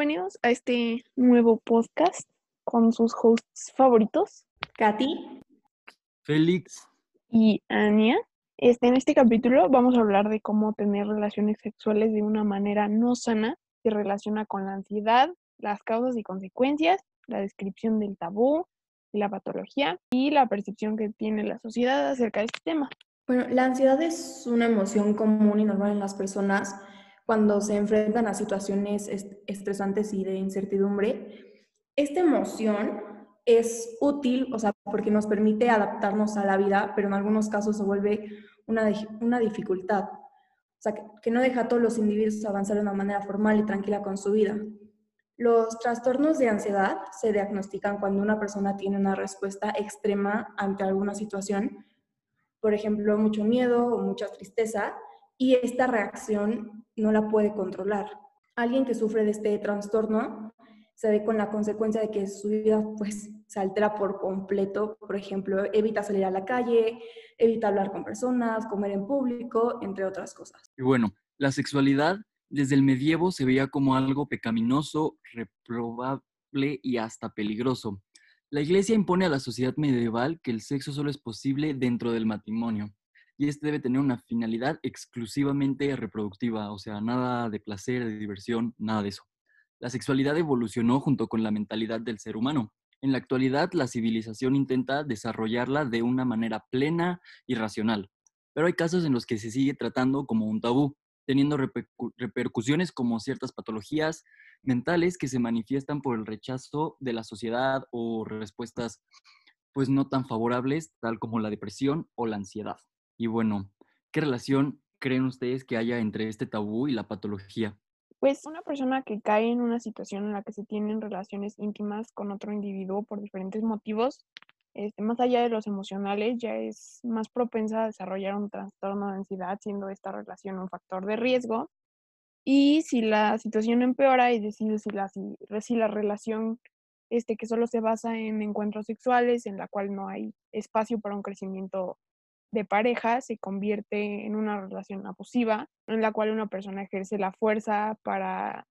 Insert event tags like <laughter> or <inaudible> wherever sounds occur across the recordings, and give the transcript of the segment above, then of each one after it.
Bienvenidos a este nuevo podcast con sus hosts favoritos, Katy, Félix, y Ania. Este, en este capítulo vamos a hablar de cómo tener relaciones sexuales de una manera no sana. Se relaciona con la ansiedad, las causas y consecuencias, la descripción del tabú, la patología y la percepción que tiene la sociedad acerca de este tema. Bueno, la ansiedad es una emoción común y normal en las personas cuando se enfrentan a situaciones estresantes y de incertidumbre. Esta emoción es útil, o sea, porque nos permite adaptarnos a la vida, pero en algunos casos se vuelve una, una dificultad. O sea, que, que no deja a todos los individuos avanzar de una manera formal y tranquila con su vida. Los trastornos de ansiedad se diagnostican cuando una persona tiene una respuesta extrema ante alguna situación, por ejemplo, mucho miedo o mucha tristeza, y esta reacción no la puede controlar. Alguien que sufre de este trastorno se ve con la consecuencia de que su vida pues se altera por completo. Por ejemplo, evita salir a la calle, evita hablar con personas, comer en público, entre otras cosas. Y bueno, la sexualidad desde el medievo se veía como algo pecaminoso, reprobable y hasta peligroso. La iglesia impone a la sociedad medieval que el sexo solo es posible dentro del matrimonio y este debe tener una finalidad exclusivamente reproductiva, o sea, nada de placer, de diversión, nada de eso. La sexualidad evolucionó junto con la mentalidad del ser humano. En la actualidad, la civilización intenta desarrollarla de una manera plena y racional, pero hay casos en los que se sigue tratando como un tabú, teniendo repercusiones como ciertas patologías mentales que se manifiestan por el rechazo de la sociedad o respuestas pues no tan favorables, tal como la depresión o la ansiedad. Y bueno, ¿qué relación creen ustedes que haya entre este tabú y la patología? Pues una persona que cae en una situación en la que se tienen relaciones íntimas con otro individuo por diferentes motivos, este, más allá de los emocionales, ya es más propensa a desarrollar un trastorno de ansiedad, siendo esta relación un factor de riesgo. Y si la situación empeora, y decide si la, si, la relación este, que solo se basa en encuentros sexuales, en la cual no hay espacio para un crecimiento de pareja, se convierte en una relación abusiva, en la cual una persona ejerce la fuerza para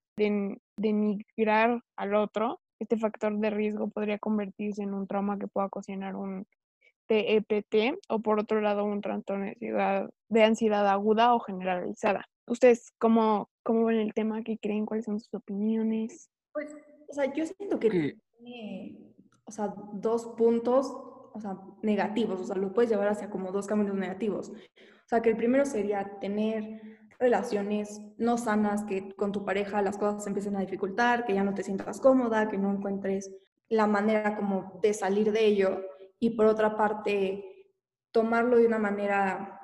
denigrar al otro este factor de riesgo podría convertirse en un trauma que pueda ocasionar un TEPT e o por otro lado un trastorno de ansiedad, aguda o generalizada. ¿Ustedes cómo, cómo ven el tema? ¿Qué creen? ¿Cuáles son sus opiniones? Pues, o sea, yo siento que tiene, o sea, dos puntos, o sea, negativos, o sea, lo puedes llevar hacia como dos caminos negativos. O sea, que el primero sería tener relaciones no sanas, que con tu pareja las cosas se empiecen a dificultar, que ya no te sientas cómoda, que no encuentres la manera como de salir de ello y por otra parte tomarlo de una manera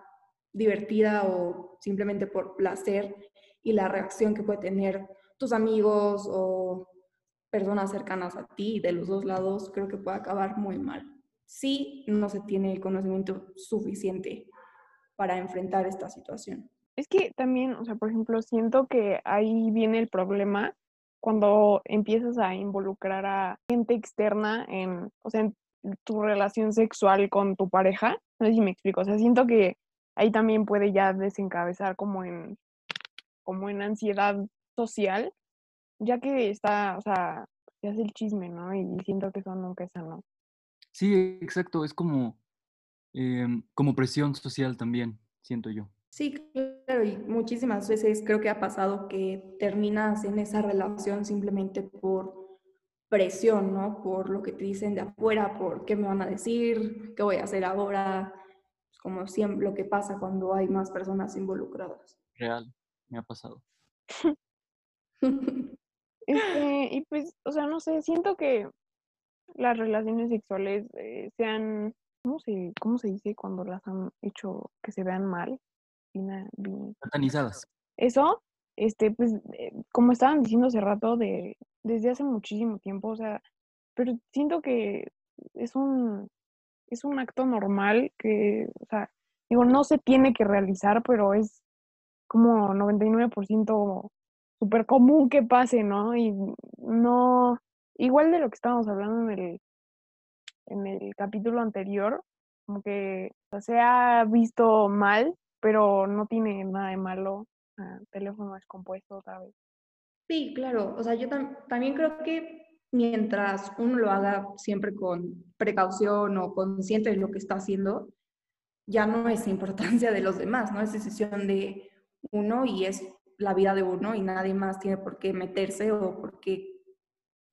divertida o simplemente por placer y la reacción que puede tener tus amigos o personas cercanas a ti de los dos lados creo que puede acabar muy mal si no se tiene el conocimiento suficiente para enfrentar esta situación. Es que también, o sea, por ejemplo, siento que ahí viene el problema cuando empiezas a involucrar a gente externa en, o sea, tu relación sexual con tu pareja. No sé si me explico. O sea, siento que ahí también puede ya desencabezar como en, como en ansiedad social, ya que está, o sea, se hace el chisme, ¿no? Y siento que eso nunca es. Sí, exacto. Es como, em, como presión social también, siento yo. Sí, claro, y muchísimas veces creo que ha pasado que terminas en esa relación simplemente por presión, ¿no? Por lo que te dicen de afuera, por qué me van a decir, qué voy a hacer ahora, es como siempre lo que pasa cuando hay más personas involucradas. Real, me ha pasado. <laughs> <laughs> Este, y pues, o sea, no sé, siento que las relaciones sexuales eh, sean, ¿cómo se, ¿cómo se dice cuando las han hecho que se vean mal? Satanizadas. Eso, este, pues, eh, como estaban diciendo hace rato, de, desde hace muchísimo tiempo, o sea, pero siento que es un, es un acto normal que, o sea, digo, no se tiene que realizar, pero es como 99% súper común que pase, ¿no? Y no, igual de lo que estábamos hablando en el, en el capítulo anterior, como que se ha visto mal pero no tiene nada de malo. teléfono descompuesto otra vez. Sí, claro. O sea, yo también creo que mientras uno lo haga siempre con precaución o consciente de lo que está haciendo, ya no es importancia de los demás, ¿no? Es decisión de uno y es la vida de uno y nadie más tiene por qué meterse o por qué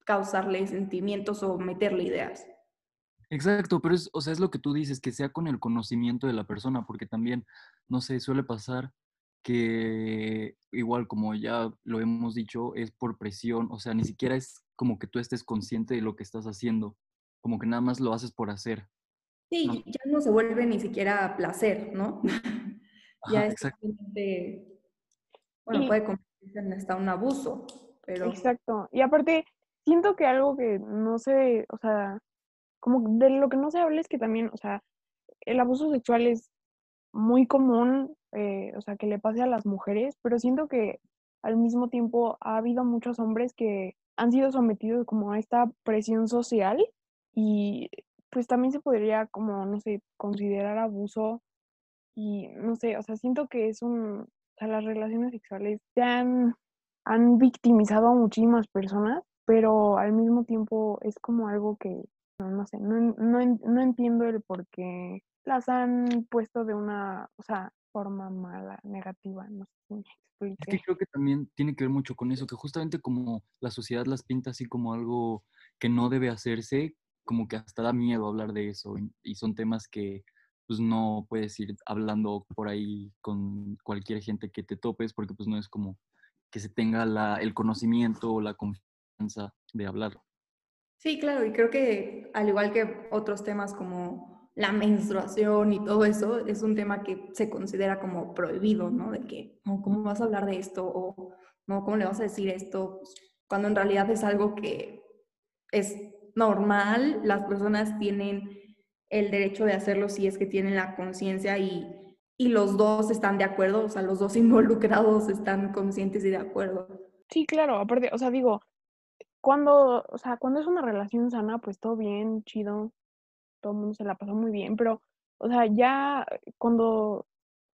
causarle sentimientos o meterle ideas. Exacto, pero es, o sea, es lo que tú dices, que sea con el conocimiento de la persona, porque también, no sé, suele pasar que igual como ya lo hemos dicho, es por presión, o sea, ni siquiera es como que tú estés consciente de lo que estás haciendo, como que nada más lo haces por hacer. Sí, ya no se vuelve ni siquiera placer, ¿no? <laughs> ya es simplemente, bueno, puede convertirse en hasta un abuso, pero... Exacto, y aparte, siento que algo que no se, o sea, como de lo que no se habla es que también, o sea, el abuso sexual es muy común, eh, o sea, que le pase a las mujeres, pero siento que al mismo tiempo ha habido muchos hombres que han sido sometidos como a esta presión social y pues también se podría como, no sé, considerar abuso y no sé, o sea, siento que es un, o sea, las relaciones sexuales se han, han victimizado a muchísimas personas, pero al mismo tiempo es como algo que, no, sé, no, no, no entiendo el por qué las han puesto de una, o sea, forma mala, negativa, no sé si me Es que creo que también tiene que ver mucho con eso, que justamente como la sociedad las pinta así como algo que no debe hacerse, como que hasta da miedo hablar de eso y son temas que pues no puedes ir hablando por ahí con cualquier gente que te topes porque pues no es como que se tenga la, el conocimiento o la confianza de hablar. Sí, claro, y creo que al igual que otros temas como la menstruación y todo eso, es un tema que se considera como prohibido, ¿no? De que, ¿cómo vas a hablar de esto? O, ¿no? ¿cómo le vas a decir esto? Cuando en realidad es algo que es normal, las personas tienen el derecho de hacerlo si es que tienen la conciencia y, y los dos están de acuerdo, o sea, los dos <laughs> involucrados están conscientes y de acuerdo. Sí, claro, aparte, o sea, digo, cuando, o sea, cuando es una relación sana, pues todo bien, chido, todo el mundo se la pasó muy bien, pero, o sea, ya cuando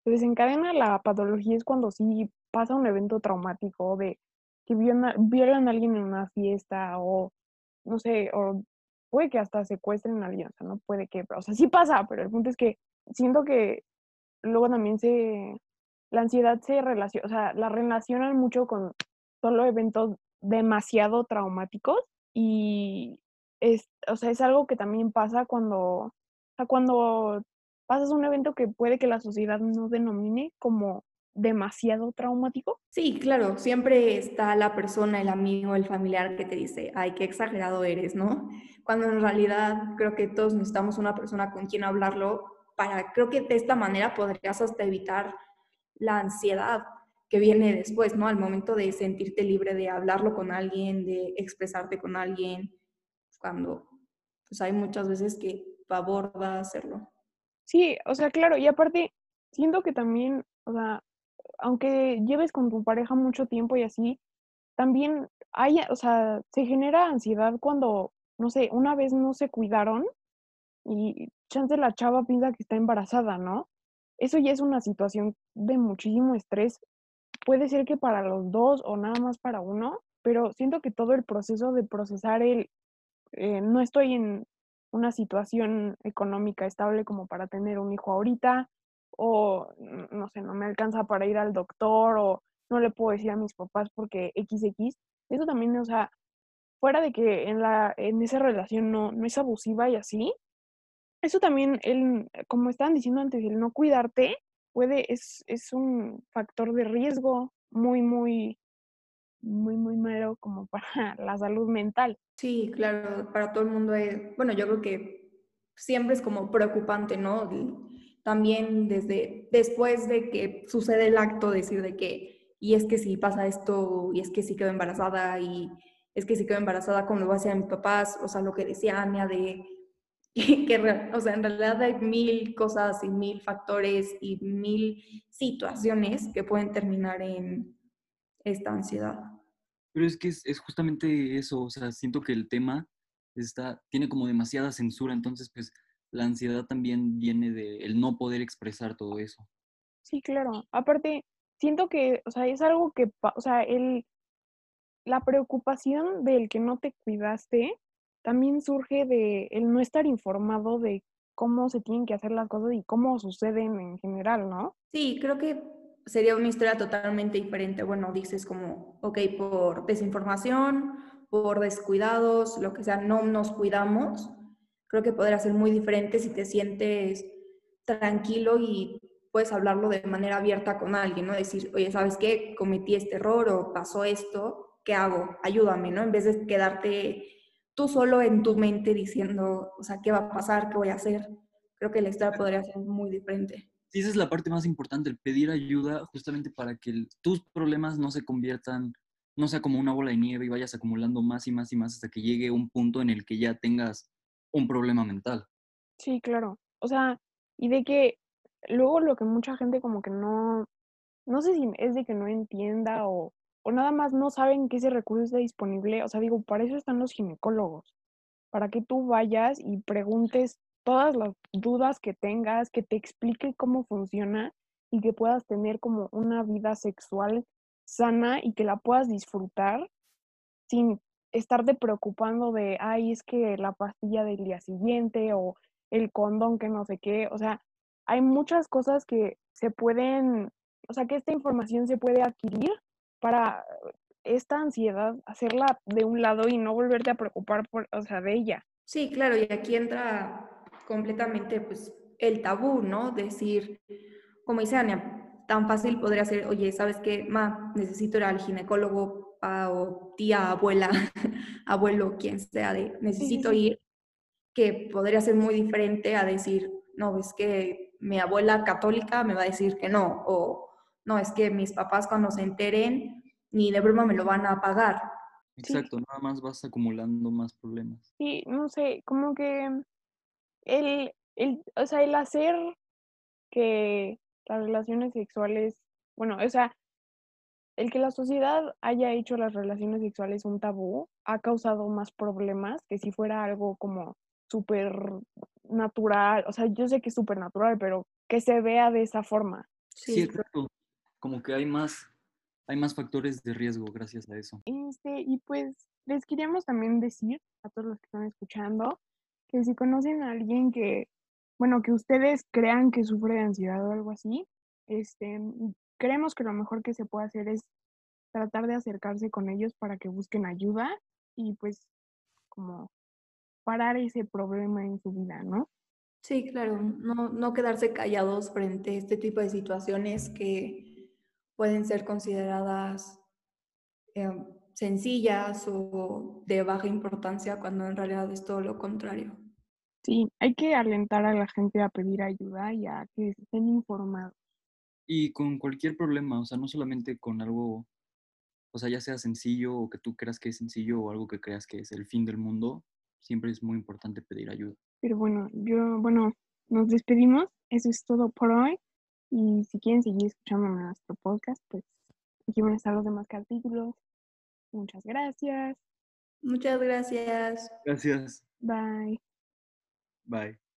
se desencadena la patología es cuando sí pasa un evento traumático de que violan a alguien en una fiesta o no sé, o puede que hasta secuestren a alguien, o sea, no puede que, o sea, sí pasa, pero el punto es que siento que luego también se, la ansiedad se relaciona, o sea, la relacionan mucho con solo eventos demasiado traumáticos y es, o sea, es algo que también pasa cuando, cuando pasas un evento que puede que la sociedad no denomine como demasiado traumático? Sí, claro, siempre está la persona, el amigo, el familiar que te dice, ay, qué exagerado eres, ¿no? Cuando en realidad creo que todos necesitamos una persona con quien hablarlo para, creo que de esta manera podrías hasta evitar la ansiedad que viene después, ¿no? Al momento de sentirte libre de hablarlo con alguien, de expresarte con alguien, cuando pues hay muchas veces que aborda hacerlo. Sí, o sea, claro, y aparte, siento que también, o sea, aunque lleves con tu pareja mucho tiempo y así, también hay, o sea, se genera ansiedad cuando, no sé, una vez no se cuidaron y chance la chava piensa que está embarazada, ¿no? Eso ya es una situación de muchísimo estrés. Puede ser que para los dos o nada más para uno, pero siento que todo el proceso de procesar el, eh, no estoy en una situación económica estable como para tener un hijo ahorita, o no sé, no me alcanza para ir al doctor o no le puedo decir a mis papás porque XX, eso también, o sea, fuera de que en, la, en esa relación no, no es abusiva y así, eso también, el, como estaban diciendo antes, el no cuidarte puede, es, es un factor de riesgo muy, muy, muy, muy malo como para <laughs> la salud mental. Sí, claro, para todo el mundo es, bueno, yo creo que siempre es como preocupante, ¿no? también desde después de que sucede el acto, decir de que, y es que si pasa esto, y es que si quedo embarazada, y es que si quedo embarazada, ¿cómo lo va a hacer mis papás? O sea, lo que decía Ania de que, o sea, en realidad hay mil cosas y mil factores y mil situaciones que pueden terminar en esta ansiedad. Pero es que es, es justamente eso, o sea, siento que el tema está, tiene como demasiada censura, entonces pues la ansiedad también viene de el no poder expresar todo eso. Sí, claro. Aparte, siento que, o sea, es algo que, o sea, el, la preocupación del que no te cuidaste también surge de el no estar informado de cómo se tienen que hacer las cosas y cómo suceden en general, ¿no? Sí, creo que sería una historia totalmente diferente. Bueno, dices como, ok, por desinformación, por descuidados, lo que sea, no nos cuidamos. Creo que podría ser muy diferente si te sientes tranquilo y puedes hablarlo de manera abierta con alguien, ¿no? Decir, oye, ¿sabes qué? Cometí este error o pasó esto, ¿qué hago? Ayúdame, ¿no? En vez de quedarte tú solo en tu mente diciendo, o sea, ¿qué va a pasar? ¿Qué voy a hacer? Creo que la historia podría ser muy diferente. Sí, esa es la parte más importante, el pedir ayuda justamente para que tus problemas no se conviertan, no sea como una bola de nieve y vayas acumulando más y más y más hasta que llegue un punto en el que ya tengas un problema mental. Sí, claro. O sea, y de que luego lo que mucha gente como que no, no sé si es de que no entienda o, o nada más no saben que ese recurso está disponible. O sea, digo, para eso están los ginecólogos, para que tú vayas y preguntes todas las dudas que tengas, que te explique cómo funciona y que puedas tener como una vida sexual sana y que la puedas disfrutar sin estarte preocupando de, ay, es que la pastilla del día siguiente o el condón que no sé qué, o sea, hay muchas cosas que se pueden, o sea, que esta información se puede adquirir para esta ansiedad, hacerla de un lado y no volverte a preocupar por, o sea, de ella. Sí, claro, y aquí entra completamente pues el tabú, ¿no? Decir, como dice Ania, tan fácil podría ser, oye, ¿sabes qué? Ma, necesito ir al ginecólogo o tía, abuela, <laughs> abuelo, quien sea, de necesito ir, que podría ser muy diferente a decir, no, es que mi abuela católica me va a decir que no, o no, es que mis papás cuando se enteren, ni de broma me lo van a pagar. Exacto, nada más vas acumulando más problemas. Sí, no sé, como que el, el, o sea, el hacer que las relaciones sexuales, bueno, o sea, el que la sociedad haya hecho las relaciones sexuales un tabú ha causado más problemas que si fuera algo como súper natural, o sea, yo sé que es súper natural, pero que se vea de esa forma. Sí, exacto. Como que hay más, hay más factores de riesgo gracias a eso. Este, y pues les queríamos también decir a todos los que están escuchando que si conocen a alguien que, bueno, que ustedes crean que sufre de ansiedad o algo así, este, creemos que lo mejor que se puede hacer es tratar de acercarse con ellos para que busquen ayuda y pues como parar ese problema en su vida, ¿no? Sí, claro, no, no quedarse callados frente a este tipo de situaciones que pueden ser consideradas em, sencillas o de baja importancia cuando en realidad es todo lo contrario. Sí, hay que alentar a la gente a pedir ayuda y a que estén informados. Y con cualquier problema, o sea, no solamente con algo, o sea, ya sea sencillo o que tú creas que es sencillo o algo que creas que es el fin del mundo, siempre es muy importante pedir ayuda. Pero bueno, yo, bueno, nos despedimos. Eso es todo por hoy. Y si quieren seguir escuchando nuestro podcast, pues aquí van a estar los demás capítulos. Muchas gracias. Muchas gracias. Gracias. Bye. Bye.